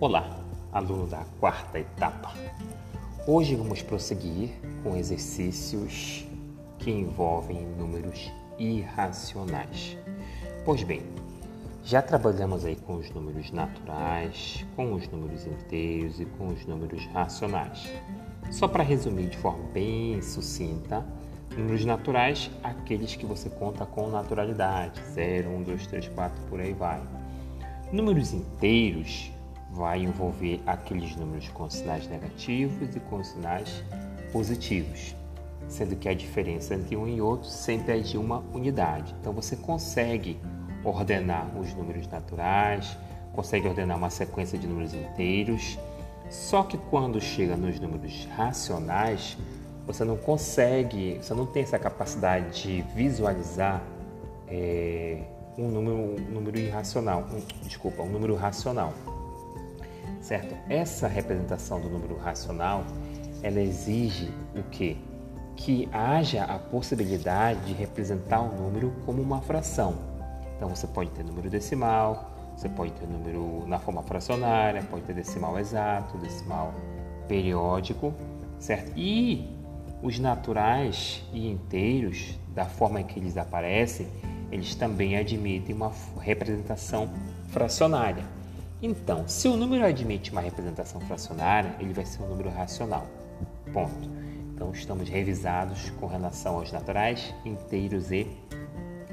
Olá, aluno da quarta etapa. Hoje vamos prosseguir com exercícios que envolvem números irracionais. Pois bem, já trabalhamos aí com os números naturais, com os números inteiros e com os números racionais. Só para resumir de forma bem sucinta, números naturais, aqueles que você conta com naturalidade, 0, 1, 2, 3, 4, por aí vai. Números inteiros vai envolver aqueles números com sinais negativos e com sinais positivos, sendo que a diferença entre um e outro sempre é de uma unidade. Então você consegue ordenar os números naturais, consegue ordenar uma sequência de números inteiros, só que quando chega nos números racionais, você não consegue, você não tem essa capacidade de visualizar é, um, número, um número irracional, um, desculpa, um número racional certo? Essa representação do número racional, ela exige o quê? Que haja a possibilidade de representar o número como uma fração. Então você pode ter número decimal, você pode ter número na forma fracionária, pode ter decimal exato, decimal periódico, certo? E os naturais e inteiros, da forma que eles aparecem, eles também admitem uma representação fracionária. Então, se o número admite uma representação fracionária, ele vai ser um número racional. Ponto. Então, estamos revisados com relação aos naturais, inteiros e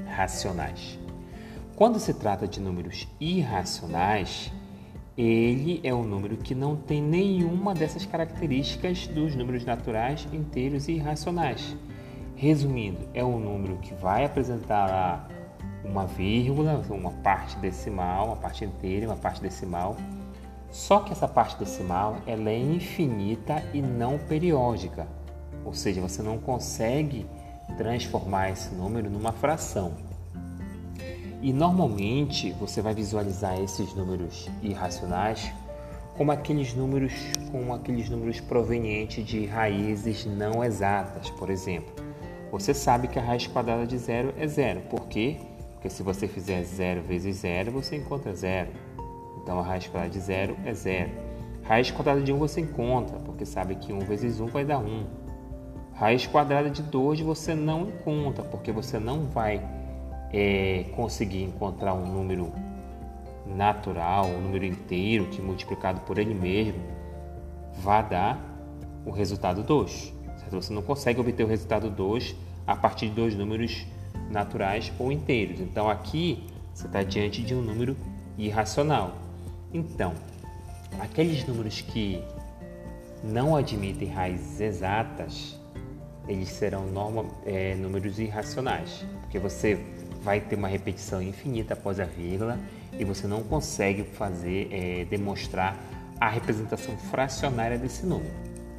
racionais. Quando se trata de números irracionais, ele é um número que não tem nenhuma dessas características dos números naturais, inteiros e irracionais. Resumindo, é um número que vai apresentar uma vírgula, uma parte decimal, uma parte inteira, uma parte decimal. Só que essa parte decimal ela é infinita e não periódica, ou seja, você não consegue transformar esse número numa fração. E normalmente você vai visualizar esses números irracionais como aqueles números com aqueles números provenientes de raízes não exatas, por exemplo. Você sabe que a raiz quadrada de zero é zero, por quê? Porque se você fizer 0 vezes 0, você encontra 0. Então a raiz quadrada de 0 é 0. Raiz quadrada de 1 você encontra, porque sabe que 1 vezes 1 vai dar 1. Raiz quadrada de 2 você não encontra, porque você não vai é, conseguir encontrar um número natural, um número inteiro que multiplicado por ele mesmo vai dar o resultado 2. Certo? Você não consegue obter o resultado 2 a partir de dois números naturais ou inteiros. Então aqui você está diante de um número irracional. Então, aqueles números que não admitem raízes exatas, eles serão norma, é, números irracionais, porque você vai ter uma repetição infinita após a vírgula e você não consegue fazer é, demonstrar a representação fracionária desse número.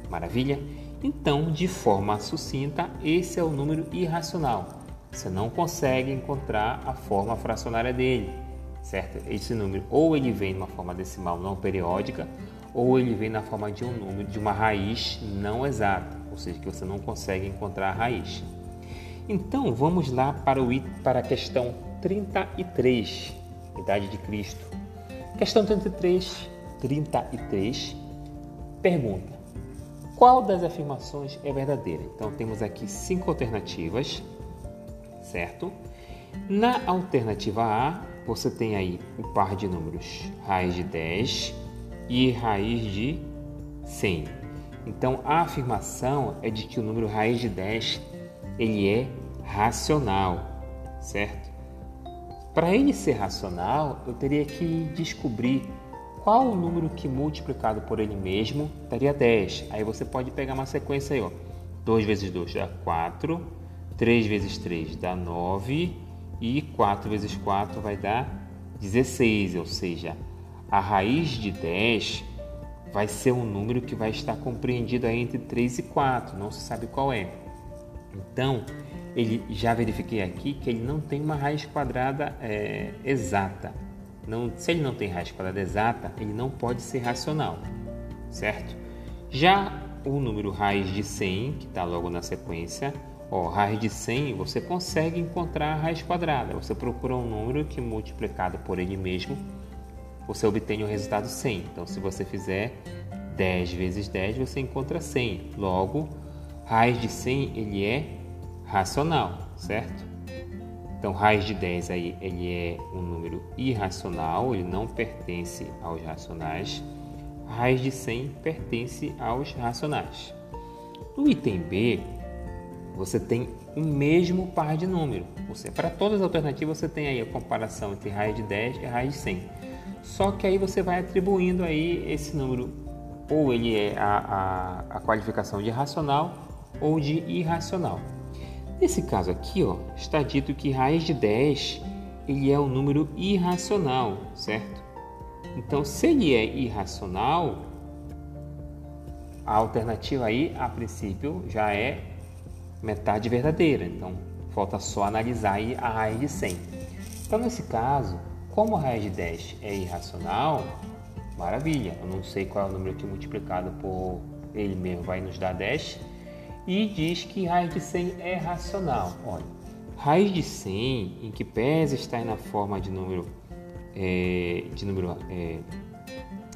Maravilha? Então, de forma sucinta, esse é o número irracional. Você não consegue encontrar a forma fracionária dele, certo? Esse número ou ele vem numa forma decimal não periódica, ou ele vem na forma de um número de uma raiz não exata, ou seja, que você não consegue encontrar a raiz. Então, vamos lá para, o, para a questão 33, idade de Cristo. Questão 33, 33, pergunta: qual das afirmações é verdadeira? Então, temos aqui cinco alternativas certo? Na alternativa A, você tem aí o par de números raiz de 10 e raiz de 100. Então, a afirmação é de que o número raiz de 10 ele é racional, certo? Para ele ser racional, eu teria que descobrir qual o número que multiplicado por ele mesmo daria 10. Aí você pode pegar uma sequência aí, ó. 2 vezes 2 dá 4, 3 vezes 3 dá 9 e 4 vezes 4 vai dar 16, ou seja, a raiz de 10 vai ser um número que vai estar compreendido entre 3 e 4, não se sabe qual é. Então, ele já verifiquei aqui que ele não tem uma raiz quadrada é, exata. Não, se ele não tem raiz quadrada exata, ele não pode ser racional, certo? Já o número raiz de 100, que está logo na sequência, Ó, raiz de 100 você consegue encontrar a raiz quadrada. Você procura um número que multiplicado por ele mesmo você obtém o resultado 100. Então, se você fizer 10 vezes 10, você encontra 100. Logo, raiz de 100 ele é racional, certo? Então, raiz de 10 aí, ele é um número irracional, ele não pertence aos racionais. Raiz de 100 pertence aos racionais. No item B, você tem o mesmo par de número. Você, para todas as alternativas, você tem aí a comparação entre raiz de 10 e raiz de 100. Só que aí você vai atribuindo aí esse número, ou ele é a, a, a qualificação de racional ou de irracional. Nesse caso aqui, ó, está dito que raiz de 10 ele é um número irracional, certo? Então, se ele é irracional, a alternativa aí, a princípio, já é metade verdadeira. Então, falta só analisar a raiz de 100. Então, nesse caso, como a raiz de 10 é irracional, maravilha. Eu não sei qual é o número que multiplicado por ele mesmo vai nos dar 10. E diz que raiz de 100 é racional. Olha, raiz de 100, em que pese estar na forma de número é, de número é,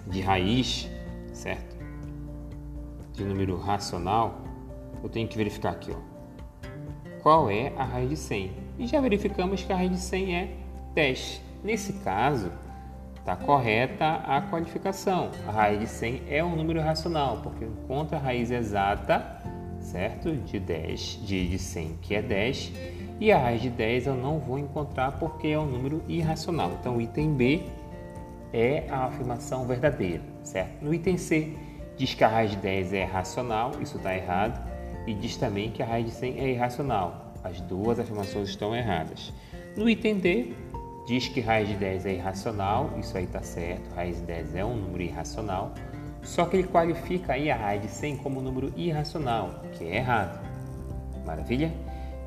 de raiz, certo? De número racional, eu tenho que verificar aqui, ó qual é a raiz de 100. E já verificamos que a raiz de 100 é 10. Nesse caso, está correta a qualificação. A raiz de 100 é um número racional, porque encontra a raiz exata, certo? De 10, de, de 100, que é 10. E a raiz de 10 eu não vou encontrar porque é um número irracional. Então, o item B é a afirmação verdadeira, certo? No item C, diz que a raiz de 10 é racional, isso está errado e diz também que a raiz de 100 é irracional. As duas afirmações estão erradas. No item D, diz que raiz de 10 é irracional, isso aí está certo, raiz de 10 é um número irracional, só que ele qualifica aí a raiz de 100 como um número irracional, que é errado. Maravilha?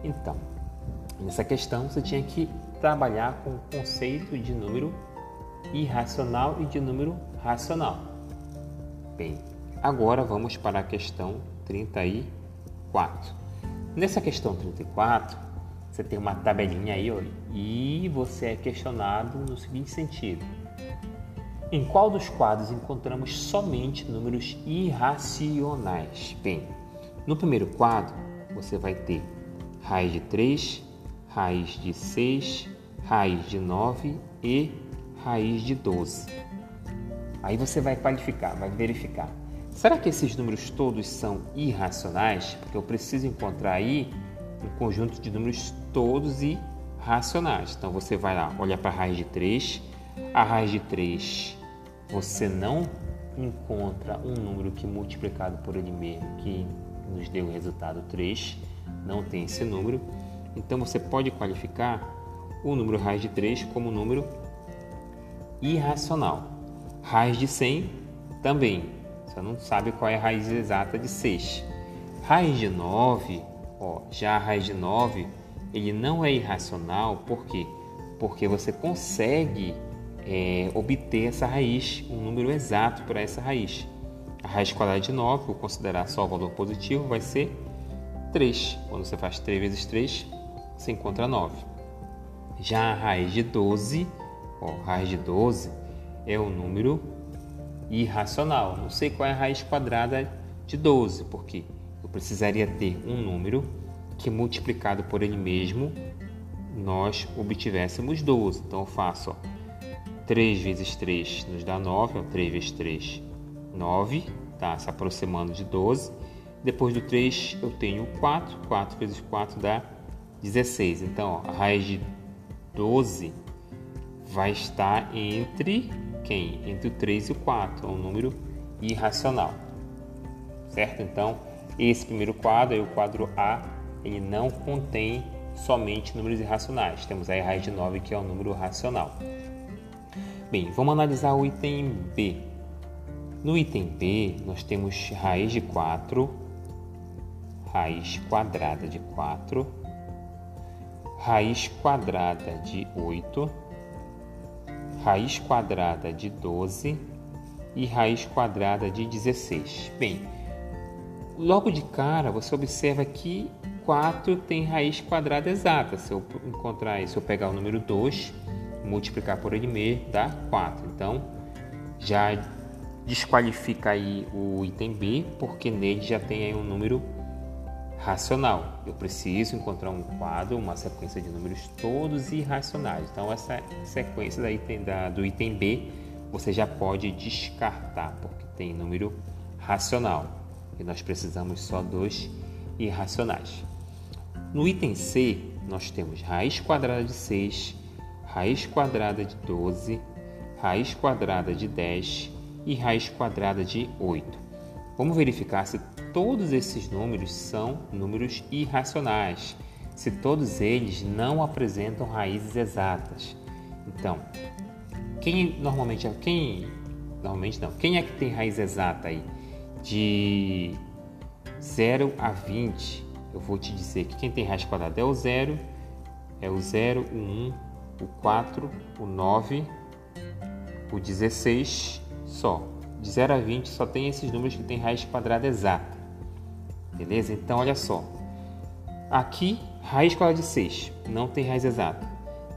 Então, nessa questão você tinha que trabalhar com o conceito de número irracional e de número racional. Bem, agora vamos para a questão 34. 34. Nessa questão 34, você tem uma tabelinha aí ó, e você é questionado no seguinte sentido: Em qual dos quadros encontramos somente números irracionais? Bem, no primeiro quadro você vai ter raiz de 3, raiz de 6, raiz de 9 e raiz de 12. Aí você vai qualificar, vai verificar Será que esses números todos são irracionais? Porque eu preciso encontrar aí um conjunto de números todos irracionais. Então você vai lá, olha para a raiz de 3. A raiz de 3 você não encontra um número que multiplicado por ele mesmo que nos dê o resultado 3. Não tem esse número. Então você pode qualificar o número raiz de 3 como número irracional. Raiz de 100 também você não sabe qual é a raiz exata de 6. Raiz de 9, ó, já a raiz de 9, ele não é irracional, por quê? Porque você consegue é, obter essa raiz, um número exato para essa raiz. A raiz quadrada de 9, vou considerar só o valor positivo, vai ser 3. Quando você faz 3 vezes 3, você encontra 9. Já a raiz de 12, ó, raiz de 12 é o número irracional. Não sei qual é a raiz quadrada de 12, porque eu precisaria ter um número que multiplicado por ele mesmo nós obtivéssemos 12. Então eu faço ó, 3 vezes 3 nos dá 9, ó, 3 vezes 3, 9, tá se aproximando de 12. Depois do 3 eu tenho 4, 4 vezes 4 dá 16. Então ó, a raiz de 12 vai estar entre quem? Entre o 3 e o 4, é um número irracional. Certo? Então, esse primeiro quadro, aí o quadro A, ele não contém somente números irracionais. Temos aí a raiz de 9, que é um número racional. Bem, vamos analisar o item B. No item B, nós temos raiz de 4, raiz quadrada de 4, raiz quadrada de 8, raiz quadrada de 12 e raiz quadrada de 16. Bem, logo de cara você observa que 4 tem raiz quadrada exata. Se eu encontrar, se eu pegar o número 2 multiplicar por ele mesmo dá 4. Então, já desqualifica aí o item B, porque nele já tem aí um número racional. Eu preciso encontrar um quadro, uma sequência de números todos irracionais. Então, essa sequência da item, da, do item B você já pode descartar, porque tem número racional. E nós precisamos só dos irracionais. No item C, nós temos raiz quadrada de 6, raiz quadrada de 12, raiz quadrada de 10 e raiz quadrada de 8. Vamos verificar se todos esses números são números irracionais, se todos eles não apresentam raízes exatas. Então, quem normalmente quem normalmente não, quem é que tem raiz exata aí de 0 a 20? Eu vou te dizer que quem tem raiz quadrada é o 0, é o 0, o 1, o 4, o 9, o 16 só. De 0 a 20 só tem esses números que têm raiz quadrada exata. Beleza? Então olha só. Aqui, raiz quadrada de 6 não tem raiz exata.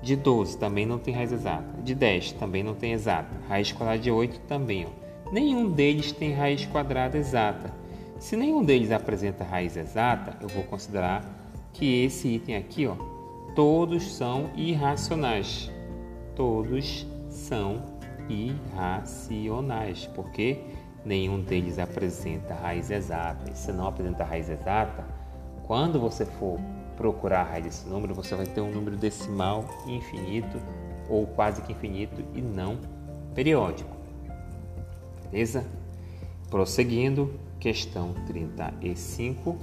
De 12 também não tem raiz exata. De 10 também não tem exata. Raiz quadrada de 8 também. Ó. Nenhum deles tem raiz quadrada exata. Se nenhum deles apresenta raiz exata, eu vou considerar que esse item aqui, ó, todos são irracionais. Todos são irracionais, porque nenhum deles apresenta raiz exata. E se não apresenta raiz exata, quando você for procurar a raiz desse número, você vai ter um número decimal infinito ou quase que infinito e não periódico. Beleza? Prosseguindo, questão 35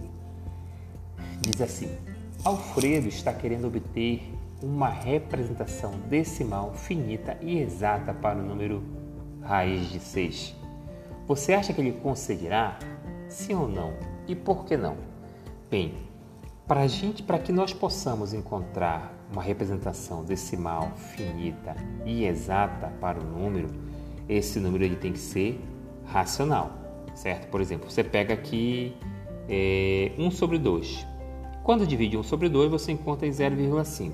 diz assim: Alfredo está querendo obter uma representação decimal finita e exata para o número raiz de 6. Você acha que ele conseguirá? Sim ou não? E por que não? Bem, para gente, para que nós possamos encontrar uma representação decimal finita e exata para o número, esse número ele tem que ser racional, certo? Por exemplo, você pega aqui é, 1 sobre 2. Quando divide 1 sobre 2, você encontra em 0,5.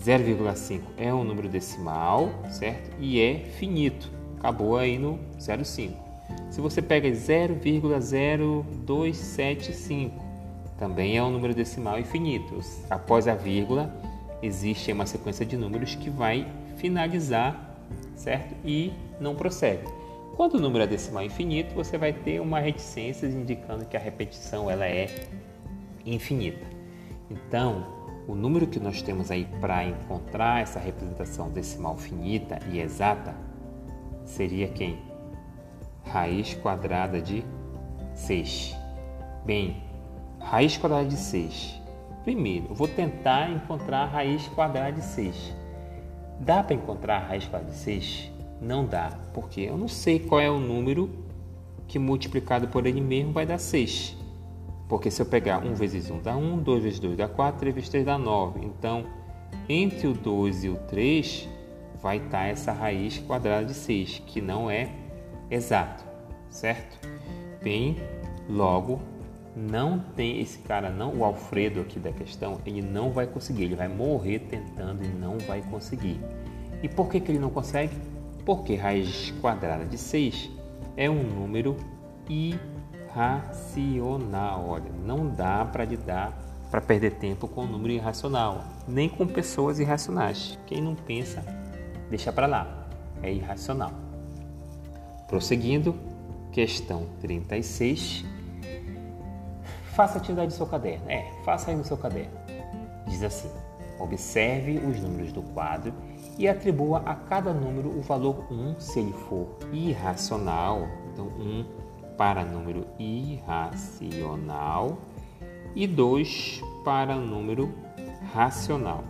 0,5 é um número decimal, certo? E é finito. Acabou aí no 0,5. Se você pega 0,0275, também é um número decimal infinito. Após a vírgula, existe uma sequência de números que vai finalizar, certo? E não prossegue. Quando o número é decimal infinito, você vai ter uma reticência indicando que a repetição ela é infinita. Então, o número que nós temos aí para encontrar essa representação decimal finita e exata seria quem? Raiz quadrada de 6. Bem, raiz quadrada de 6. Primeiro, eu vou tentar encontrar a raiz quadrada de 6. Dá para encontrar a raiz quadrada de 6? Não dá, porque eu não sei qual é o número que multiplicado por ele mesmo vai dar 6. Porque se eu pegar 1 vezes 1 dá 1, 2 vezes 2 dá 4, 3 vezes 3 dá 9. Então, entre o 2 e o 3 vai estar essa raiz quadrada de 6, que não é exato, certo? Bem, logo, não tem esse cara, não o Alfredo aqui da questão, ele não vai conseguir, ele vai morrer tentando e não vai conseguir. E por que, que ele não consegue? Porque raiz quadrada de 6 é um número irracional. Olha, não dá para lidar, para perder tempo com um número irracional, nem com pessoas irracionais. Quem não pensa, deixa para lá, é irracional. Prosseguindo, questão 36. Faça a atividade do seu caderno. É, faça aí no seu caderno. Diz assim: observe os números do quadro e atribua a cada número o valor 1 se ele for irracional. Então, 1 para número irracional e 2 para número racional.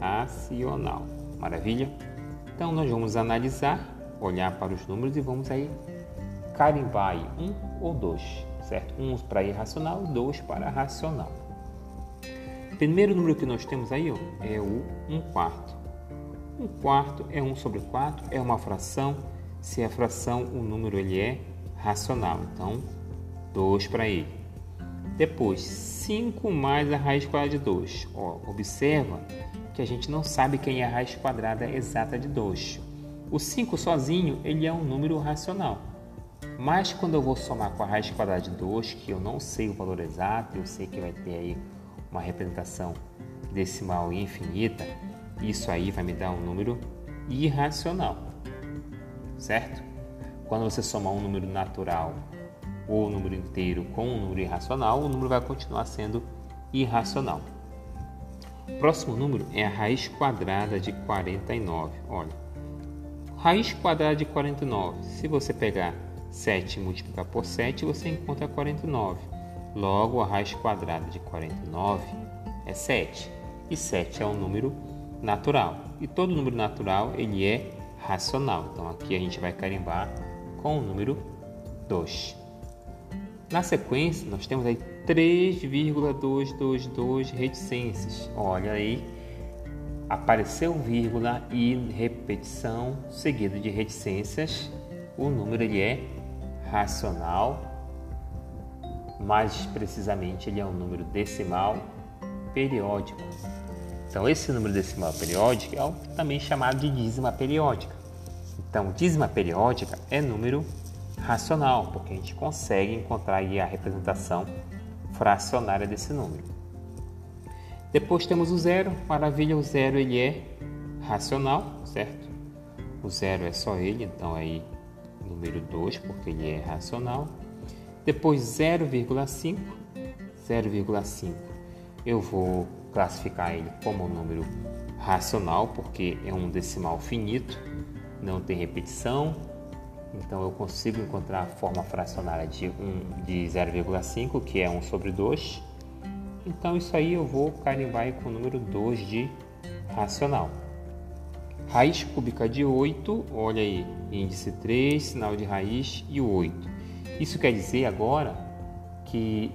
Racional. Maravilha? Então nós vamos analisar, olhar para os números e vamos aí carimbar aí um ou dois, certo? Um para irracional e dois para racional. O primeiro número que nós temos aí ó, é o 1 um quarto. 1 um quarto é 1 sobre 4, é uma fração. Se é fração, o número ele é racional. Então, 2 para ele. Depois, 5 mais a raiz quadrada de 2. Ó, observa que a gente não sabe quem é a raiz quadrada exata de 2. O 5 sozinho, ele é um número racional. Mas quando eu vou somar com a raiz quadrada de 2, que eu não sei o valor exato, eu sei que vai ter aí uma representação decimal infinita, isso aí vai me dar um número irracional, certo? Quando você somar um número natural ou um número inteiro com um número irracional, o número vai continuar sendo irracional. O próximo número é a raiz quadrada de 49. Olha, raiz quadrada de 49. Se você pegar 7 e multiplicar por 7, você encontra 49. Logo, a raiz quadrada de 49 é 7. E 7 é um número natural. E todo número natural ele é racional. Então aqui a gente vai carimbar com o número 2. Na sequência, nós temos aí 3,222 reticências. Olha aí, apareceu vírgula e repetição seguida de reticências. O número ele é racional, mais precisamente ele é um número decimal periódico. Então esse número decimal periódico é também chamado de dízima periódica. Então dízima periódica é número racional, porque a gente consegue encontrar a representação fracionária desse número. Depois temos o zero, maravilha, o zero ele é racional, certo? O zero é só ele, então aí número 2, porque ele é racional. Depois 0,5, 0,5 eu vou classificar ele como um número racional, porque é um decimal finito, não tem repetição, então eu consigo encontrar a forma fracionária de, um, de 0,5, que é 1 sobre 2. Então isso aí eu vou carimbar com o número 2 de racional. Raiz cúbica de 8, olha aí, índice 3, sinal de raiz e o 8. Isso quer dizer agora que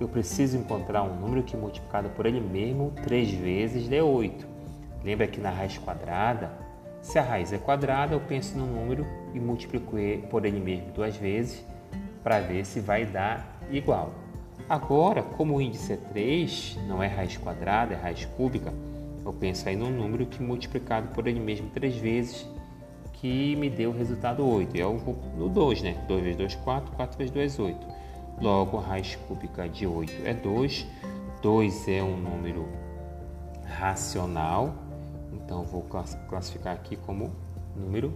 eu preciso encontrar um número que multiplicado por ele mesmo 3 vezes dê 8. Lembra que na raiz quadrada se a raiz é quadrada, eu penso no número e multiplico por ele mesmo duas vezes para ver se vai dar igual. Agora, como o índice é 3, não é raiz quadrada, é raiz cúbica, eu penso aí num número que multiplicado por ele mesmo três vezes, que me deu o resultado 8. Eu vou no 2, né? 2 vezes 2, 4, 4 vezes 2, 8. Logo, a raiz cúbica de 8 é 2. 2 é um número racional, então vou classificar aqui como número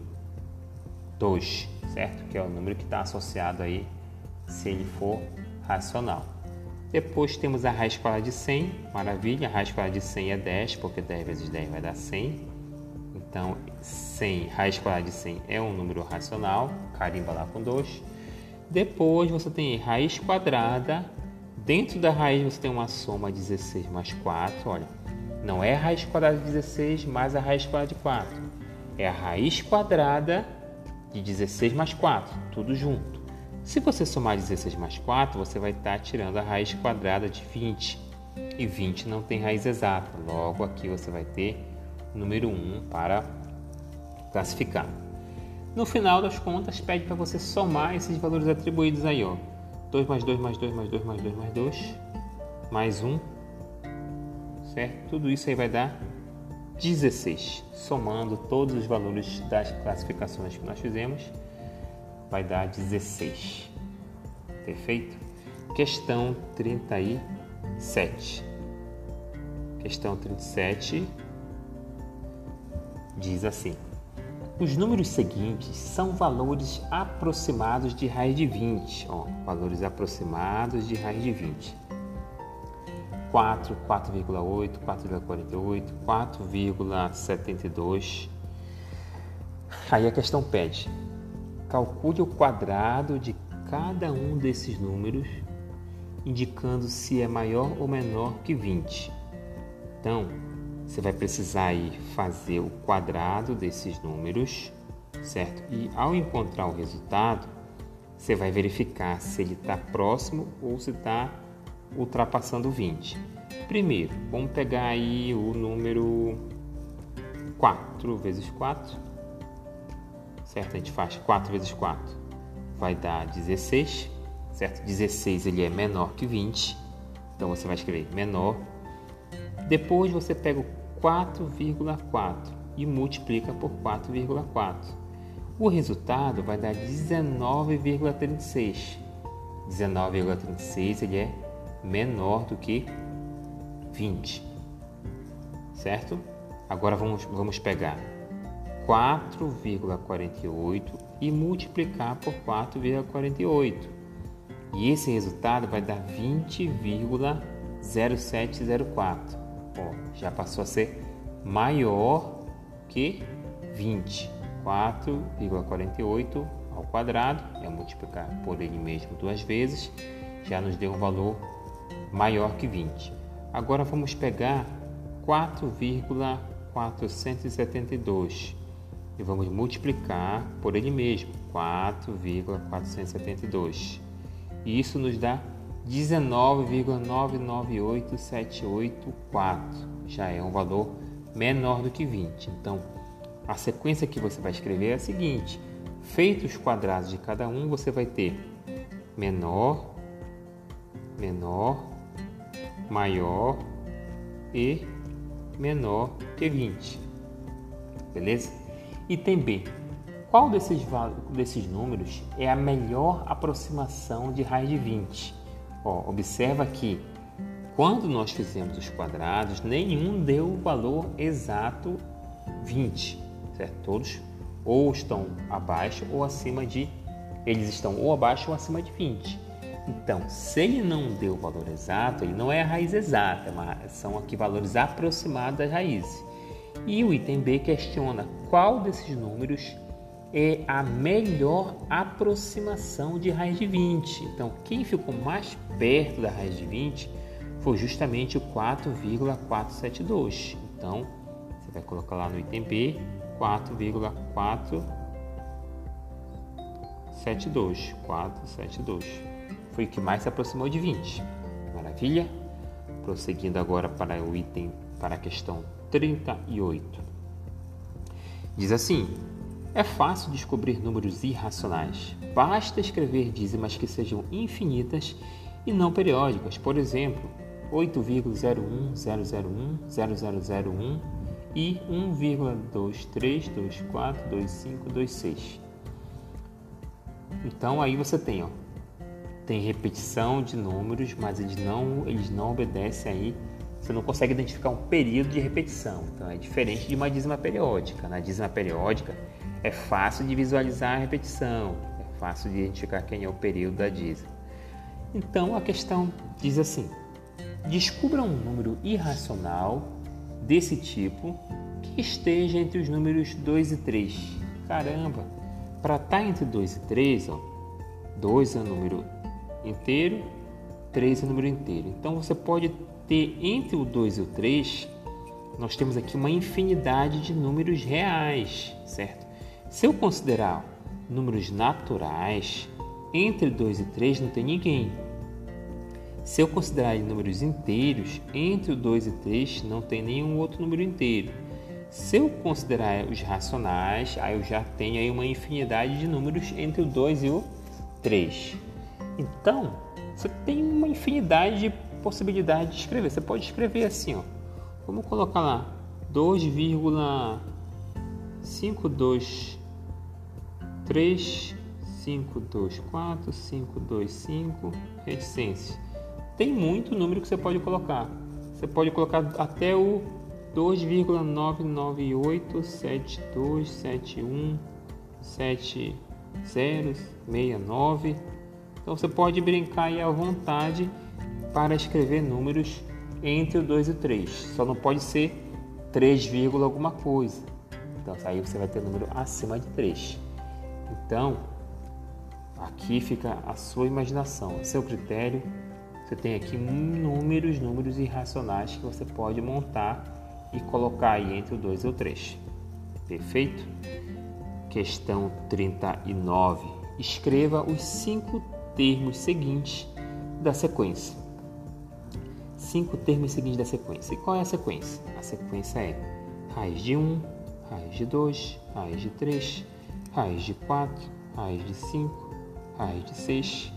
2, certo? Que é o número que está associado aí se ele for racional. Depois temos a raiz quadrada de 100, maravilha, a raiz quadrada de 100 é 10, porque 10 vezes 10 vai dar 100. Então, 100, raiz quadrada de 100 é um número racional, carimba lá com 2. Depois você tem raiz quadrada, dentro da raiz você tem uma soma 16 mais 4, olha, não é a raiz quadrada de 16 mais a raiz quadrada de 4. É a raiz quadrada de 16 mais 4, tudo junto. Se você somar 16 mais 4, você vai estar tirando a raiz quadrada de 20. E 20 não tem raiz exata. Logo, aqui você vai ter número 1 para classificar. No final das contas, pede para você somar esses valores atribuídos aí, ó. 2 mais 2 mais 2 mais 2 mais 2 mais 2, mais 1 certo? Tudo isso aí vai dar 16. Somando todos os valores das classificações que nós fizemos, vai dar 16. Perfeito? Questão 37. Questão 37 diz assim: Os números seguintes são valores aproximados de raiz de 20. Ó, valores aproximados de raiz de 20. 4, 4,8, 4,48, 4,72. Aí a questão pede: calcule o quadrado de cada um desses números, indicando se é maior ou menor que 20. Então, você vai precisar aí fazer o quadrado desses números, certo? E ao encontrar o resultado, você vai verificar se ele está próximo ou se está ultrapassando 20. Primeiro, vamos pegar aí o número 4 vezes 4, certo? A gente faz 4 vezes 4, vai dar 16, certo? 16 ele é menor que 20, então você vai escrever menor. Depois você pega o 4,4 e multiplica por 4,4. O resultado vai dar 19,36. 19,36 ele é menor do que 20. Certo? Agora vamos, vamos pegar 4,48 e multiplicar por 4,48. E esse resultado vai dar 20,0704. Ó, já passou a ser maior que 20. 4,48 ao quadrado, é multiplicar por ele mesmo duas vezes, já nos deu um valor maior que 20. Agora vamos pegar 4,472 e vamos multiplicar por ele mesmo, 4,472. E isso nos dá 19,998784. Já é um valor menor do que 20. Então, a sequência que você vai escrever é a seguinte: feitos os quadrados de cada um, você vai ter menor, menor, maior e menor que 20. Beleza? Item B. Qual desses, desses números é a melhor aproximação de raiz de 20? Ó, observa que quando nós fizemos os quadrados, nenhum deu o valor exato 20, certo? Todos ou estão abaixo ou acima de eles estão ou abaixo ou acima de 20. Então, se ele não deu o valor exato, ele não é a raiz exata, mas são aqui valores aproximados das raízes. E o item B questiona qual desses números é a melhor aproximação de raiz de 20. Então, quem ficou mais perto da raiz de 20 foi justamente o 4,472. Então, você vai colocar lá no item B 4,472. 472 foi o que mais se aproximou de 20. Maravilha? Prosseguindo agora para o item, para a questão 38. Diz assim: é fácil descobrir números irracionais. Basta escrever dízimas que sejam infinitas e não periódicas. Por exemplo, 8,010010001 e 1,23242526. Então aí você tem, ó, tem repetição de números, mas eles não, eles não obedecem aí. Você não consegue identificar um período de repetição. Então é diferente de uma dízima periódica. Na dízima periódica é fácil de visualizar a repetição, é fácil de identificar quem é o período da dízima. Então a questão diz assim: descubra um número irracional desse tipo que esteja entre os números 2 e 3. Caramba, para estar tá entre 2 e 3, ó, 2 é o número inteiro, 3 é número inteiro. Então você pode ter entre o 2 e o 3, nós temos aqui uma infinidade de números reais, certo? Se eu considerar números naturais, entre 2 e 3 não tem ninguém. Se eu considerar números inteiros, entre o 2 e 3 não tem nenhum outro número inteiro. Se eu considerar os racionais, aí eu já tenho aí uma infinidade de números entre o 2 e o 3. Então, você tem uma infinidade de possibilidades de escrever. Você pode escrever assim, ó. Vamos colocar lá 2,523 524 525 reticência. Tem muito número que você pode colocar. Você pode colocar até o 2,99872717069 então você pode brincar aí à vontade para escrever números entre o 2 e o 3. Só não pode ser 3, alguma coisa. Então aí você vai ter número acima de 3. Então, aqui fica a sua imaginação, a seu critério. Você tem aqui números, números irracionais que você pode montar e colocar aí entre o 2 e o 3. Perfeito? Questão 39. Escreva os cinco termos seguintes da sequência. Cinco termos seguintes da sequência. E qual é a sequência? A sequência é raiz de 1, raiz de 2, raiz de 3, raiz de 4, raiz de 5, raiz de 6,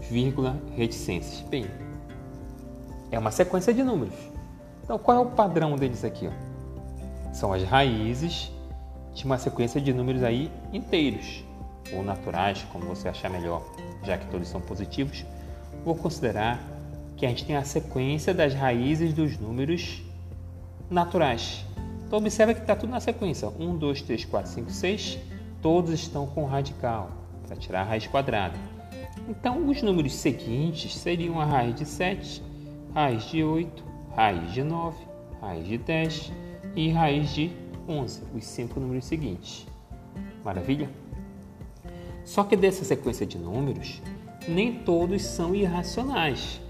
vírgula, reticências. Bem, é uma sequência de números. Então, qual é o padrão deles aqui? Ó? São as raízes de uma sequência de números aí inteiros, ou naturais, como você achar melhor, já que todos são positivos. Vou considerar que a gente tem a sequência das raízes dos números naturais. Então, observa que está tudo na sequência. 1, 2, 3, 4, 5, 6. Todos estão com radical, para tirar a raiz quadrada. Então, os números seguintes seriam a raiz de 7, raiz de 8, raiz de 9, raiz de 10 e raiz de 11, os cinco números seguintes. Maravilha? Só que dessa sequência de números, nem todos são irracionais.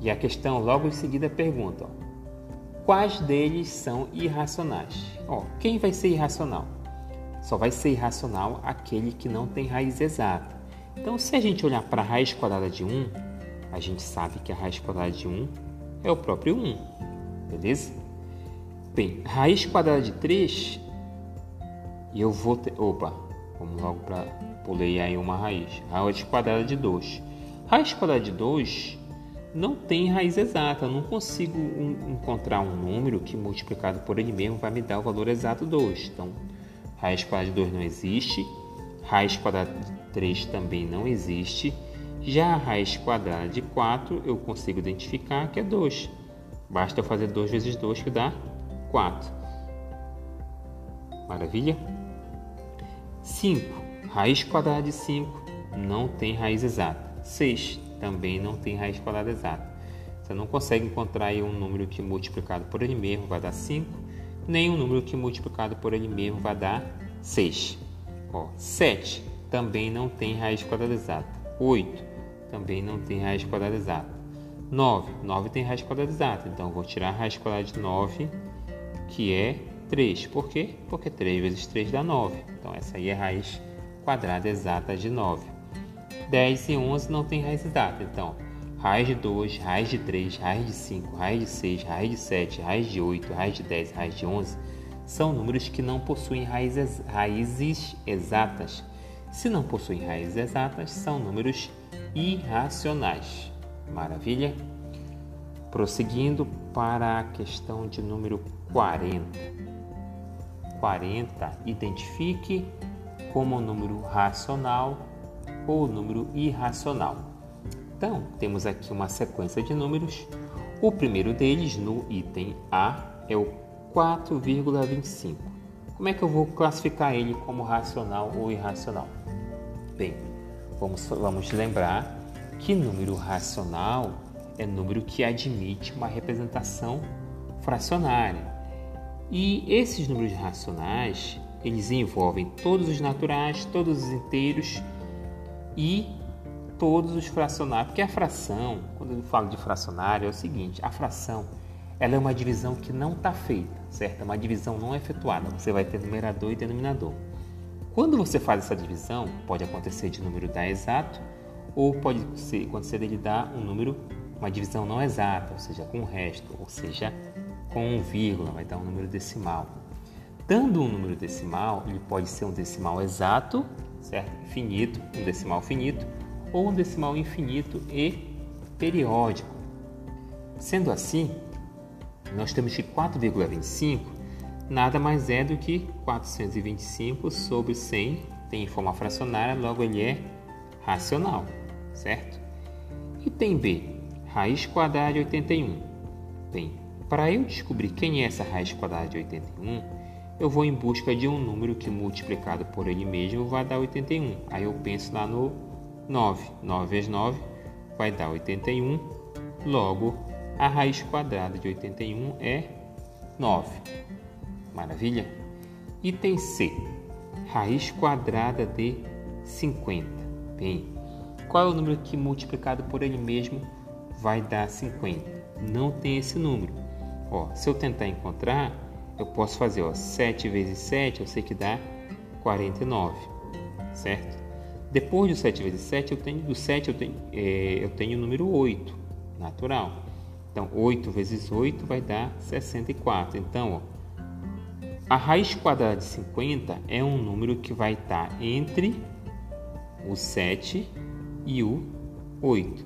E a questão logo em seguida pergunta: ó, quais deles são irracionais? Ó, quem vai ser irracional? Só vai ser irracional aquele que não tem raiz exata. Então, se a gente olhar para a raiz quadrada de 1, a gente sabe que a raiz quadrada de 1 é o próprio 1, beleza? Bem, raiz quadrada de 3, eu vou ter... Opa, vamos logo para... Pulei aí uma raiz. Raiz quadrada de 2. Raiz quadrada de 2 não tem raiz exata. Eu não consigo encontrar um número que multiplicado por ele mesmo vai me dar o valor exato 2. Então, raiz quadrada de 2 não existe. Raiz quadrada de 3 também não existe. Já a raiz quadrada de 4 eu consigo identificar que é 2. Basta eu fazer 2 vezes 2 que dá 4. Maravilha? 5. Raiz quadrada de 5 não tem raiz exata. 6 também não tem raiz quadrada exata. Você não consegue encontrar um número que multiplicado por ele mesmo vai dar 5, nem um número que multiplicado por ele mesmo vai dar 6. Ó, 7 também não tem raiz quadrada exata. 8 também não tem raiz quadrada exata. 9, 9 tem raiz quadrada exata, então vou tirar a raiz quadrada de 9, que é 3. Por quê? Porque 3 vezes 3 dá 9. Então essa aí é a raiz quadrada exata de 9. 10 e 11 não tem raiz exata, então raiz de 2, raiz de 3, raiz de 5, raiz de 6, raiz de 7, raiz de 8, raiz de 10, raiz de 11 são números que não possuem raízes, raízes exatas. Se não possuem raízes exatas, são números irracionais. Maravilha? Prosseguindo para a questão de número 40. 40 identifique como um número racional ou número irracional. Então, temos aqui uma sequência de números. O primeiro deles, no item A, é o 4,25. Como é que eu vou classificar ele como racional ou irracional? Bem, vamos, vamos lembrar que número racional é número que admite uma representação fracionária. E esses números racionais, eles envolvem todos os naturais, todos os inteiros e todos os fracionários. Porque a fração, quando eu falo de fracionário, é o seguinte: a fração ela é uma divisão que não está feita, certo? É uma divisão não efetuada. Você vai ter numerador e denominador. Quando você faz essa divisão, pode acontecer de número dar exato ou pode acontecer dele dar um número, uma divisão não exata, ou seja, com o resto, ou seja, com um vírgula, vai dar um número decimal. Dando um número decimal, ele pode ser um decimal exato, certo? Finito, um decimal finito, ou um decimal infinito e periódico. Sendo assim, nós temos que 4,25 nada mais é do que 425 sobre 100, tem forma fracionária, logo ele é racional, certo? Item B, raiz quadrada de 81. Bem, para eu descobrir quem é essa raiz quadrada de 81, eu vou em busca de um número que multiplicado por ele mesmo vai dar 81. Aí eu penso lá no 9. 9 vezes 9 vai dar 81. Logo, a raiz quadrada de 81 é 9. Maravilha? Item C. Raiz quadrada de 50. Bem, qual é o número que multiplicado por ele mesmo vai dar 50? Não tem esse número. Ó, se eu tentar encontrar, eu posso fazer ó, 7 vezes 7, eu sei que dá 49, certo? Depois do 7 vezes 7, eu tenho, do 7 eu tenho, é, eu tenho o número 8, natural. Então, 8 vezes 8 vai dar 64. Então, ó, a raiz quadrada de 50 é um número que vai estar entre o 7 e o 8.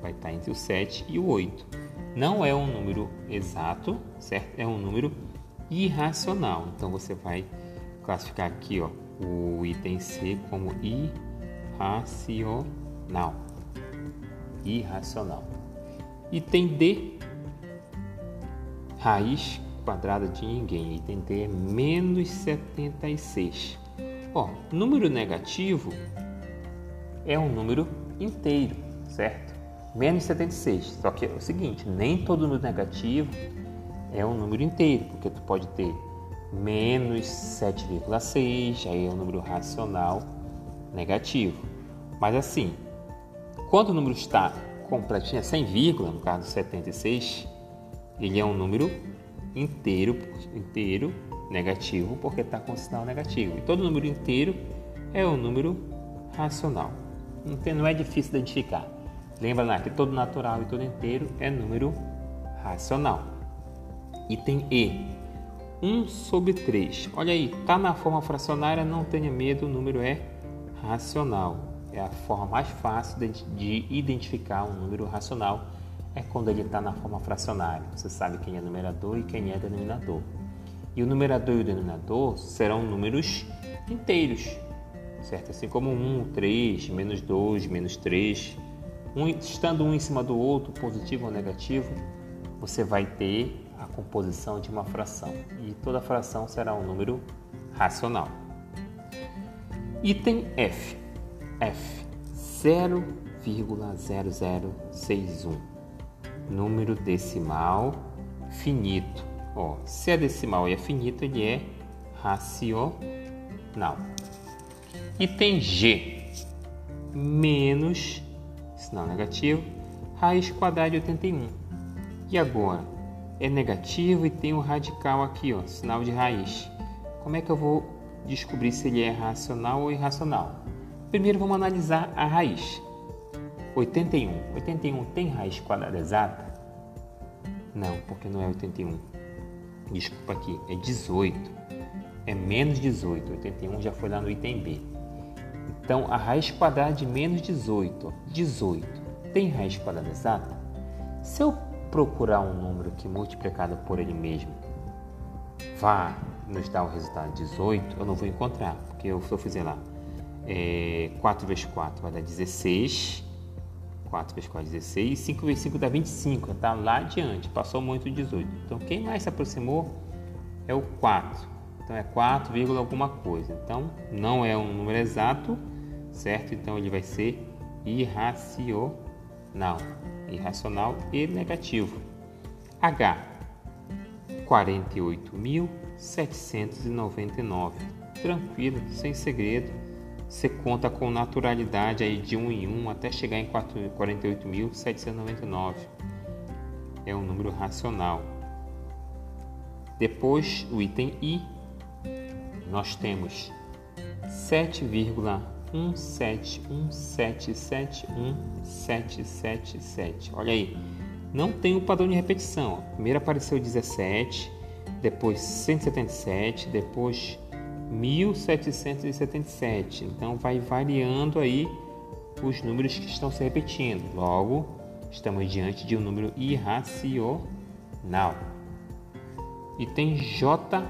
Vai estar entre o 7 e o 8. não é um número exato, certo? É um número irracional. Então você vai classificar aqui, ó, o item C como irracional. Irracional. Item D, raiz quadrada de ninguém. Item D é menos 76. Ó, número negativo é um número inteiro, certo? Menos 76. Só que é o seguinte, nem todo número negativo é um número inteiro, porque tu pode ter menos 7,6, aí é um número racional negativo. Mas assim, quando o número está completinho, é 100 vírgula, no caso 76, ele é um número inteiro, inteiro negativo, porque está com sinal negativo. E todo número inteiro é um número racional. Não, não é difícil identificar. Lembra lá que todo natural e todo inteiro é número racional. Item E. 1 sobre 3. Olha aí, está na forma fracionária, não tenha medo, o número é racional. É a forma mais fácil de, de identificar um número racional, é quando ele está na forma fracionária. Você sabe quem é numerador e quem é denominador. E o numerador e o denominador serão números inteiros, certo? Assim como 1, 3, menos 2, menos 3. Um, estando um em cima do outro, positivo ou negativo, você vai ter a composição de uma fração. E toda fração será um número racional. Item F. F. 0,0061. Número decimal finito. Ó, se é decimal é finito, ele é racional. Item G. Menos, sinal negativo, raiz quadrada de 81. E agora? É negativo e tem um radical aqui, ó, sinal de raiz. Como é que eu vou descobrir se ele é racional ou irracional? Primeiro vamos analisar a raiz. 81. 81 tem raiz quadrada exata? Não, porque não é 81. Desculpa aqui, é 18. É menos 18. 81 já foi lá no item B. Então, a raiz quadrada de menos 18, 18, tem raiz quadrada exata? Se eu procurar um número que multiplicado por ele mesmo vá nos dar o resultado 18, eu não vou encontrar, porque eu, eu fizer lá é, 4 vezes 4 vai dar 16, 4 vezes 4 é 16, 5 vezes 5 dá 25, está lá adiante, passou muito 18. Então quem mais se aproximou é o 4. Então é 4, alguma coisa. Então não é um número exato, certo? Então ele vai ser irracional. Irracional e negativo. H 48.799. Tranquilo, sem segredo você conta com naturalidade aí de um em um até chegar em 48.799. É um número racional. Depois, o item I, nós temos 7,1717717777. Olha aí, não tem o padrão de repetição. Primeiro apareceu 17, depois 177, depois 1777. Então vai variando aí os números que estão se repetindo. Logo, estamos diante de um número irracional. E tem J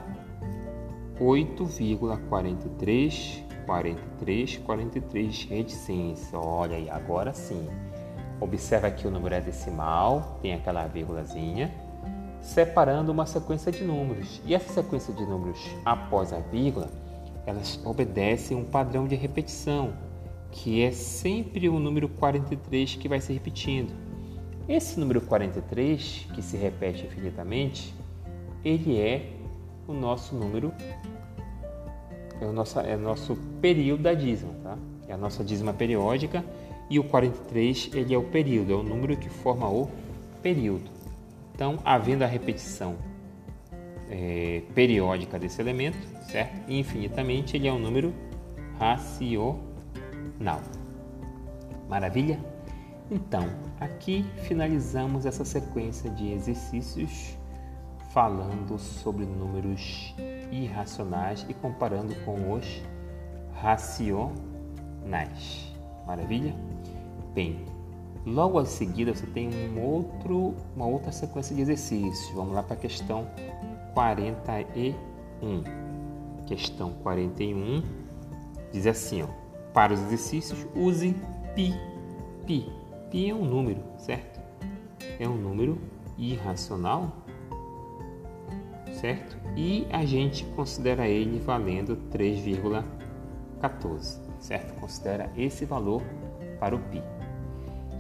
8,43 43 43 reticência. Olha aí, agora sim. Observa que o número é decimal, tem aquela vírgulazinha separando uma sequência de números. E essa sequência de números após a vírgula, elas obedecem um padrão de repetição, que é sempre o número 43 que vai se repetindo. Esse número 43, que se repete infinitamente, ele é o nosso número, é o nosso, é o nosso período da dízima, tá? É a nossa dízima periódica e o 43 ele é o período, é o número que forma o período. Então, havendo a repetição é, periódica desse elemento, certo? Infinitamente, ele é um número racional. Maravilha? Então, aqui finalizamos essa sequência de exercícios falando sobre números irracionais e comparando com os racionais. Maravilha? Bem, Logo a seguida você tem um outro, uma outra sequência de exercícios. Vamos lá para a questão 41. Questão 41 diz assim, ó, para os exercícios use pi. Pi. Pi é um número, certo? É um número irracional, certo? E a gente considera ele valendo 3,14, certo? Considera esse valor para o pi.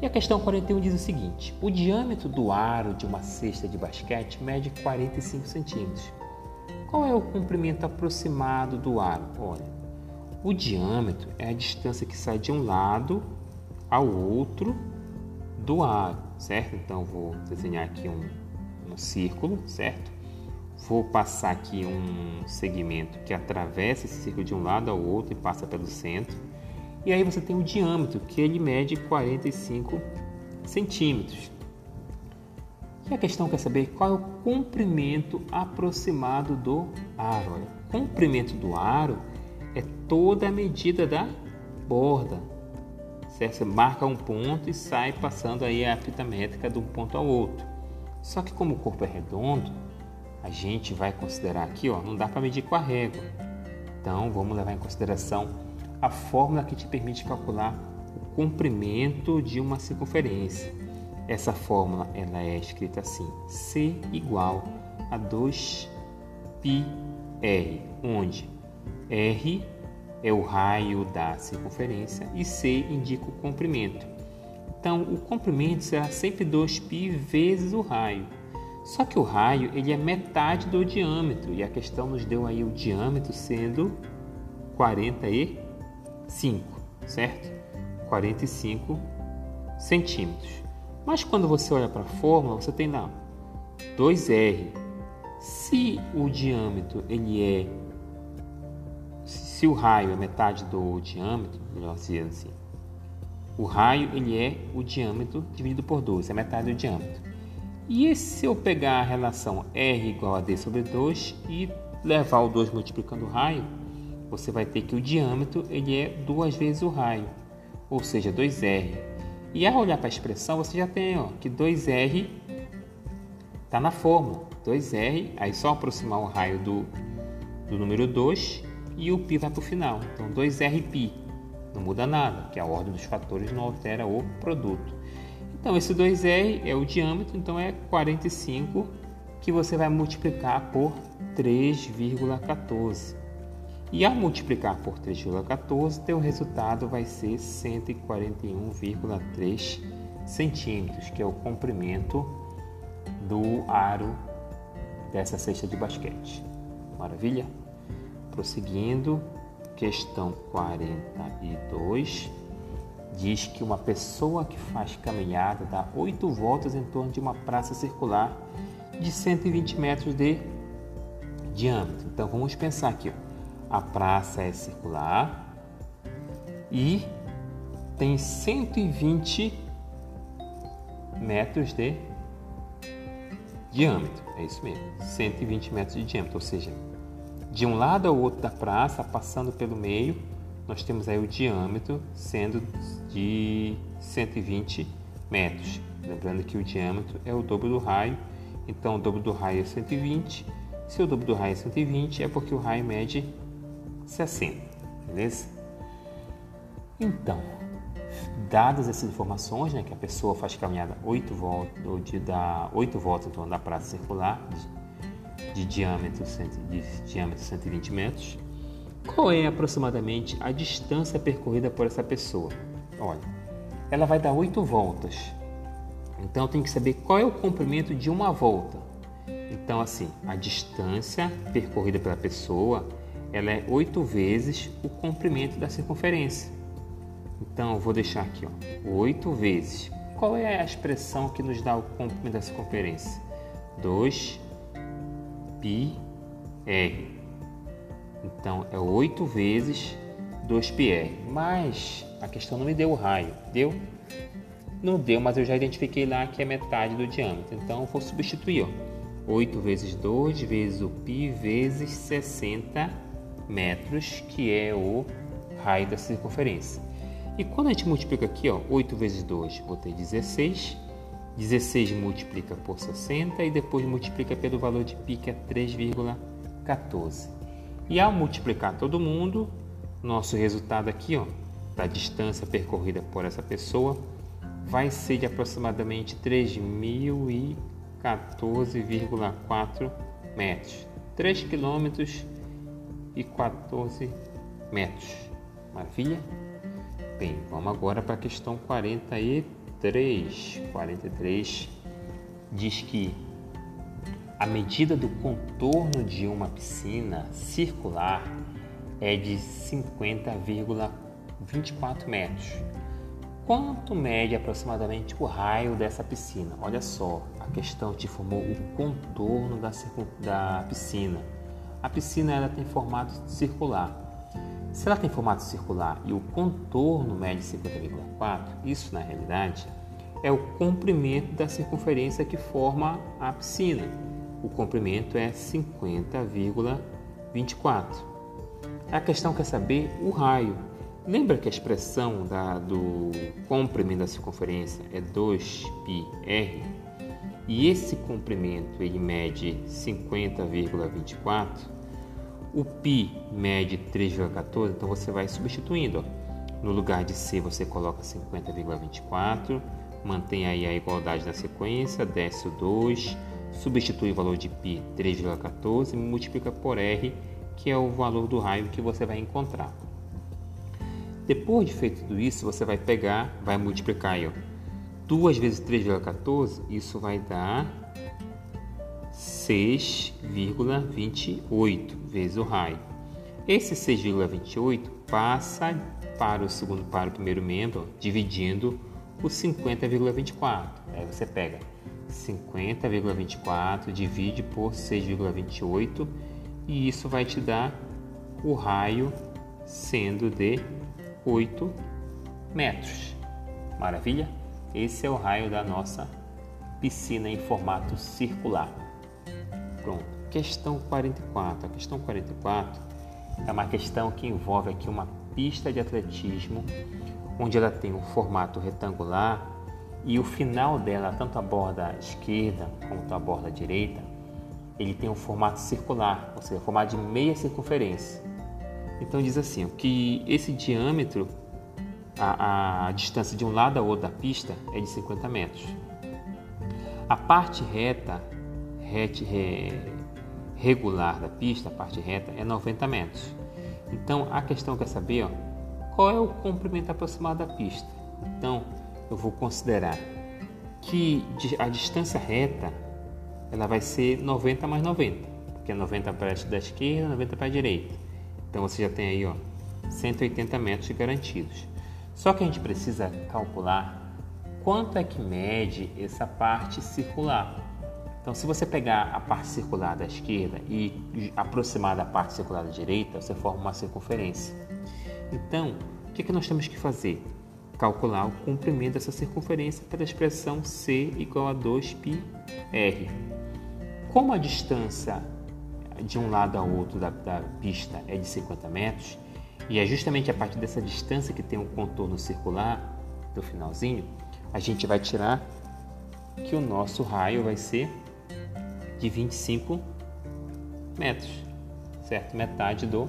E a questão 41 diz o seguinte: o diâmetro do aro de uma cesta de basquete mede 45 centímetros. Qual é o comprimento aproximado do aro? Olha, o diâmetro é a distância que sai de um lado ao outro do aro, certo? Então vou desenhar aqui um, um círculo, certo? Vou passar aqui um segmento que atravessa esse círculo de um lado ao outro e passa pelo centro e aí você tem o diâmetro, que ele mede 45 centímetros. E a questão quer saber qual é o comprimento aproximado do aro. Olha, o comprimento do aro é toda a medida da borda. Certo? Você marca um ponto e sai passando aí a fita métrica de um ponto ao outro. Só que como o corpo é redondo, a gente vai considerar aqui, ó, não dá para medir com a régua. Então vamos levar em consideração a fórmula que te permite calcular o comprimento de uma circunferência. Essa fórmula ela é escrita assim: C igual a 2πr, onde r é o raio da circunferência e c indica o comprimento. Então, o comprimento será sempre 2π vezes o raio. Só que o raio ele é metade do diâmetro e a questão nos deu aí o diâmetro sendo 40 e 5, certo? 45 centímetros. Mas quando você olha para a fórmula, você tem lá 2R. Se o diâmetro ele é se o raio é metade do diâmetro, melhor dizendo assim, o raio ele é o diâmetro dividido por 2, é metade do diâmetro. E se eu pegar a relação R igual a D sobre 2 e levar o 2 multiplicando o raio, você vai ter que o diâmetro ele é duas vezes o raio, ou seja, 2R. E ao olhar para a expressão, você já tem ó, que 2R está na fórmula. 2R, aí só aproximar o raio do, do número 2 e o π vai para o final. Então 2Rπ, não muda nada, que a ordem dos fatores não altera o produto. Então esse 2R é o diâmetro, então é 45 que você vai multiplicar por 3,14. E ao multiplicar por 3,14, teu resultado vai ser 141,3 centímetros, que é o comprimento do aro dessa cesta de basquete. Maravilha? Prosseguindo, questão 42 diz que uma pessoa que faz caminhada dá 8 voltas em torno de uma praça circular de 120 metros de diâmetro. Então vamos pensar aqui. Ó a praça é circular e tem 120 metros de diâmetro. É isso mesmo, 120 metros de diâmetro, ou seja, de um lado ao outro da praça, passando pelo meio, nós temos aí o diâmetro sendo de 120 metros. Lembrando que o diâmetro é o dobro do raio, então o dobro do raio é 120. Se o dobro do raio é 120, é porque o raio mede 60, beleza? Então, dadas essas informações, né, que a pessoa faz caminhada 8 voltas, ou de dar 8 voltas em torno da praça circular, de, de diâmetro, de diâmetro 120 metros, qual é aproximadamente a distância percorrida por essa pessoa? Olha, ela vai dar 8 voltas. Então tem que saber qual é o comprimento de uma volta. Então assim, a distância percorrida pela pessoa ela é oito vezes o comprimento da circunferência. Então, eu vou deixar aqui, oito vezes. Qual é a expressão que nos dá o comprimento da circunferência? 2 pi r. Então, é oito vezes 2 pi r. Mas a questão não me deu o raio, deu? Não deu, mas eu já identifiquei lá que é metade do diâmetro. Então, eu vou substituir, ó. 8 vezes 2 vezes o π vezes 60 metros, que é o raio da circunferência. E quando a gente multiplica aqui, ó, 8 vezes 2, vou ter 16. 16 multiplica por 60 e depois multiplica pelo valor de π, que é 3,14. E ao multiplicar todo mundo, nosso resultado aqui, ó, da distância percorrida por essa pessoa, vai ser de aproximadamente 3.014,4 metros. 3 quilômetros e 14 metros. Maravilha? Bem, vamos agora para a questão 43. 43 diz que a medida do contorno de uma piscina circular é de 50,24 metros. Quanto mede aproximadamente o raio dessa piscina? Olha só, a questão te formou o contorno da, da piscina. A piscina ela tem formato circular. Se ela tem formato circular e o contorno mede 50,4, isso na realidade é o comprimento da circunferência que forma a piscina. O comprimento é 50,24. A questão quer saber o raio. Lembra que a expressão da, do comprimento da circunferência é 2πr? E esse comprimento ele mede 50,24. O π mede 3,14, então você vai substituindo. Ó. No lugar de C você coloca 50,24, mantém aí a igualdade na sequência, desce o 2, substitui o valor de π 3,14 e multiplica por r que é o valor do raio que você vai encontrar. Depois de feito tudo isso, você vai pegar, vai multiplicar aí, ó, 2 vezes 3,14, isso vai dar 6,28 vezes o raio. Esse 6,28 passa para o segundo, para o primeiro membro, dividindo o 50,24. Aí você pega 50,24 divide por 6,28 e isso vai te dar o raio sendo de 8 metros. Maravilha? Esse é o raio da nossa piscina em formato circular. Pronto. Questão 44. A questão 44 é uma questão que envolve aqui uma pista de atletismo, onde ela tem um formato retangular e o final dela, tanto a borda esquerda quanto a borda direita, ele tem um formato circular, ou seja, formato de meia circunferência. Então diz assim, que esse diâmetro, a, a distância de um lado ao outro da pista é de 50 metros. A parte reta, rete, re, regular da pista, a parte reta, é 90 metros. Então a questão quer saber ó, qual é o comprimento aproximado da pista. Então eu vou considerar que a distância reta ela vai ser 90 mais 90, porque é 90 para a esquerda, 90 para a direita. Então você já tem aí ó, 180 metros garantidos. Só que a gente precisa calcular quanto é que mede essa parte circular. Então, se você pegar a parte circular da esquerda e aproximar da parte circular da direita, você forma uma circunferência. Então, o que, é que nós temos que fazer? Calcular o comprimento dessa circunferência pela expressão C igual a 2πr. Como a distância de um lado ao outro da, da pista é de 50 metros, e é justamente a partir dessa distância que tem um contorno circular do finalzinho, a gente vai tirar que o nosso raio vai ser de 25 metros, certo? Metade do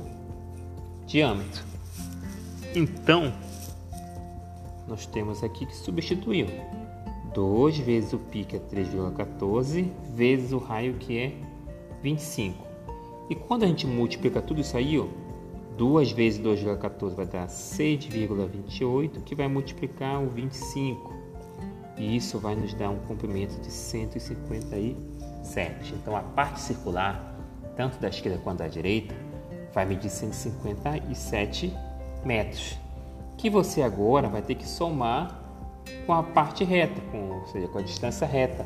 diâmetro. Então, nós temos aqui que substituir 2 vezes o π, que é 3,14, vezes o raio, que é 25. E quando a gente multiplica tudo isso aí, ó, 2 vezes 2,14 vai dar 6,28, que vai multiplicar o 25. E isso vai nos dar um comprimento de 157. Então a parte circular, tanto da esquerda quanto da direita, vai medir 157 metros. Que você agora vai ter que somar com a parte reta, com, ou seja, com a distância reta.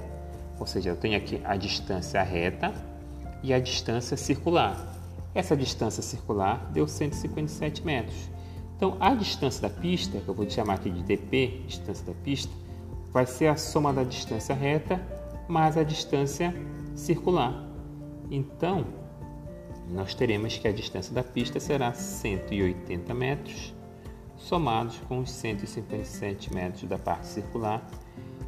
Ou seja, eu tenho aqui a distância reta e a distância circular. Essa distância circular deu 157 metros. Então, a distância da pista, que eu vou chamar aqui de dp, distância da pista, vai ser a soma da distância reta mais a distância circular. Então, nós teremos que a distância da pista será 180 metros somados com os 157 metros da parte circular.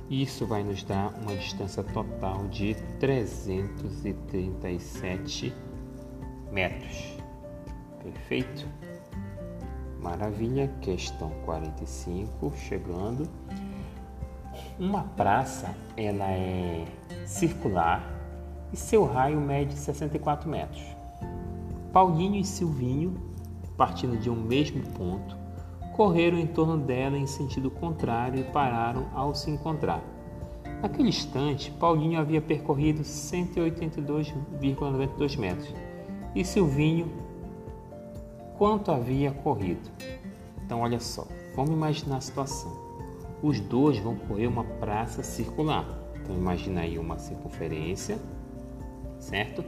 Isso vai nos dar uma distância total de 337 metros. Perfeito? Maravilha. Questão 45, chegando. Uma praça, ela é circular e seu raio mede 64 metros. Paulinho e Silvinho, partindo de um mesmo ponto, correram em torno dela em sentido contrário e pararam ao se encontrar. Naquele instante, Paulinho havia percorrido 182,92 metros e Silvinho quanto havia corrido. Então, olha só, vamos imaginar a situação. Os dois vão correr uma praça circular. Então, imagina aí uma circunferência, certo?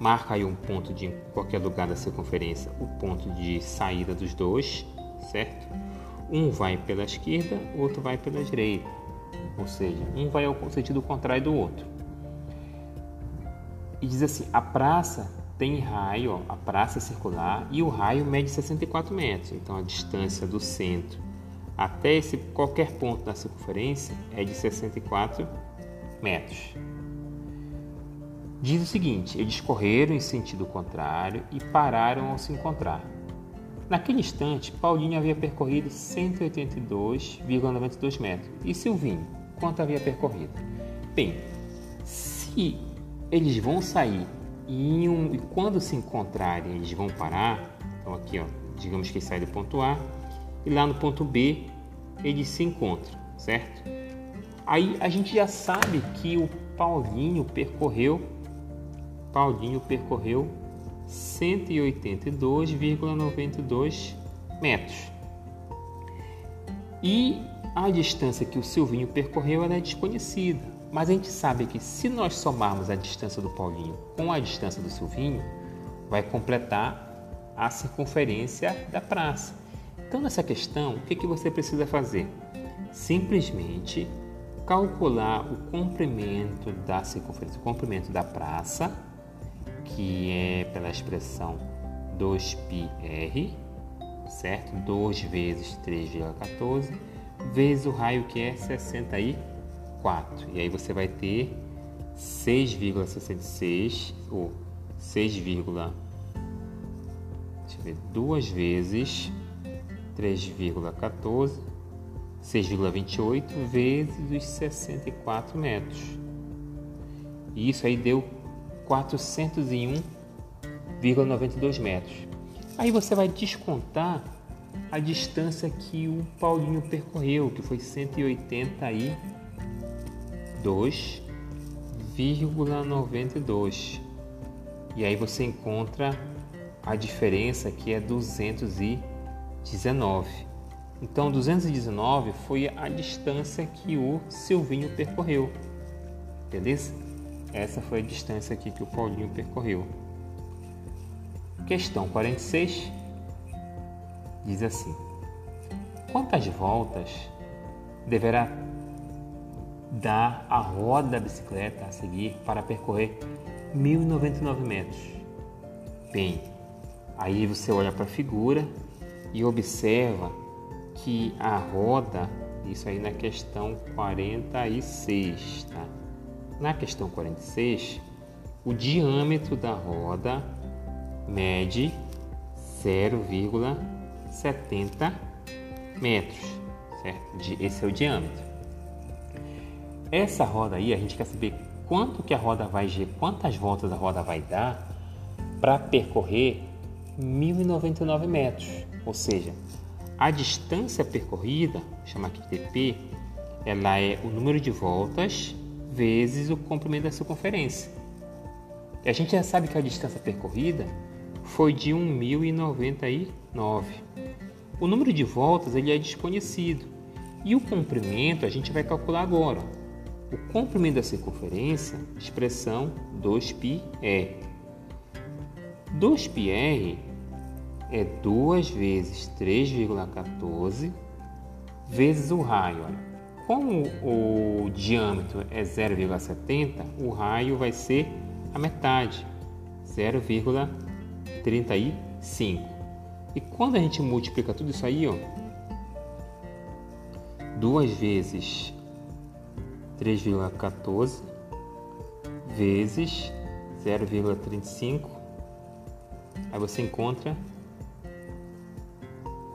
Marca aí um ponto de qualquer lugar da circunferência, o ponto de saída dos dois certo? Um vai pela esquerda, outro vai pela direita, ou seja, um vai ao sentido contrário do outro. E diz assim: a praça tem raio, ó, a praça circular, e o raio mede 64 metros. Então a distância do centro até esse qualquer ponto da circunferência é de 64 metros. Diz o seguinte: eles correram em sentido contrário e pararam ao se encontrar. Naquele instante, Paulinho havia percorrido 182,92 metros. E Silvinho, quanto havia percorrido? Bem, se eles vão sair e, um, e quando se encontrarem eles vão parar, então aqui ó, digamos que sai do ponto A e lá no ponto B eles se encontram, certo? Aí a gente já sabe que o Paulinho percorreu, Paulinho percorreu 182,92 metros. E a distância que o Silvinho percorreu é desconhecida, mas a gente sabe que se nós somarmos a distância do Paulinho com a distância do Silvinho, vai completar a circunferência da praça. Então, nessa questão, o que, que você precisa fazer? Simplesmente calcular o comprimento da circunferência, o comprimento da praça que é pela expressão 2πr, certo? 2 vezes 3,14 vezes o raio que é 64. E aí você vai ter 6,66 ou 6, deixa eu ver, 2 vezes 3,14 6,28 vezes os 64 metros. E isso aí deu 401,92 metros. Aí você vai descontar a distância que o Paulinho percorreu, que foi 182,92. E aí você encontra a diferença que é 219. Então 219 foi a distância que o Silvinho percorreu. Beleza? Essa foi a distância aqui que o Paulinho percorreu. Questão 46 diz assim: Quantas voltas deverá dar a roda da bicicleta a seguir para percorrer 1099 metros? Bem, aí você olha para a figura e observa que a roda, isso aí na questão 46, tá? Na questão 46, o diâmetro da roda mede 0,70 metros, certo? Esse é o diâmetro. Essa roda aí, a gente quer saber quanto que a roda vai, quantas voltas a roda vai dar para percorrer 1099 metros. Ou seja, a distância percorrida, chama aqui de TP, ela é o número de voltas vezes o comprimento da circunferência. E a gente já sabe que a distância percorrida foi de 1099. O número de voltas ele é desconhecido e o comprimento a gente vai calcular agora. O comprimento da circunferência, expressão 2πr. 2πr é 2 vezes 3,14 vezes o raio. Olha. Como o diâmetro é 0,70, o raio vai ser a metade, 0,35. E quando a gente multiplica tudo isso aí, ó, 2 vezes 3,14 vezes 0,35. Aí você encontra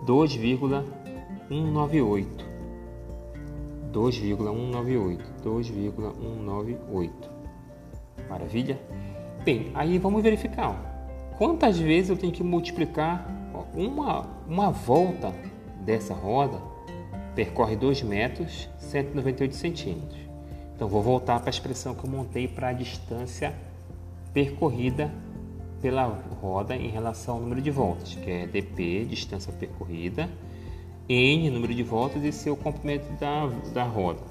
2,198. 2,198. 2,198. Maravilha? Bem, aí vamos verificar. Quantas vezes eu tenho que multiplicar ó, uma, uma volta dessa roda percorre 2 metros, 198 centímetros. Então vou voltar para a expressão que eu montei para a distância percorrida pela roda em relação ao número de voltas, que é dp, distância percorrida, n, número de voltas e seu comprimento da, da roda.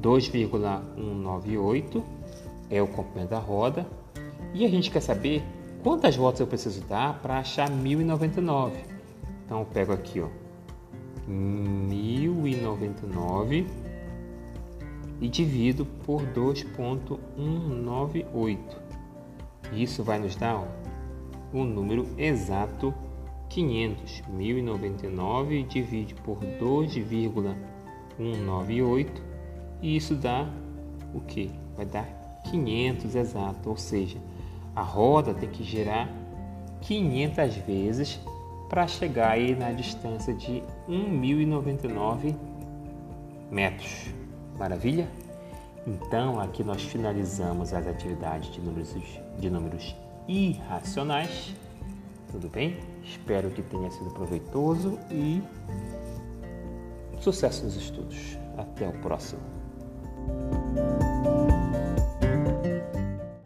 2,198 é o comprimento da roda. E a gente quer saber quantas voltas eu preciso dar para achar 1099. Então eu pego aqui, ó, 1099 e divido por 2.198. Isso vai nos dar o número exato 500. 1099 divide por 2,198 e isso dá o que? Vai dar 500 exato, ou seja, a roda tem que girar 500 vezes para chegar aí na distância de 1099 metros. Maravilha? Então, aqui nós finalizamos as atividades de números, de números irracionais. Tudo bem? Espero que tenha sido proveitoso e sucesso nos estudos. Até o próximo.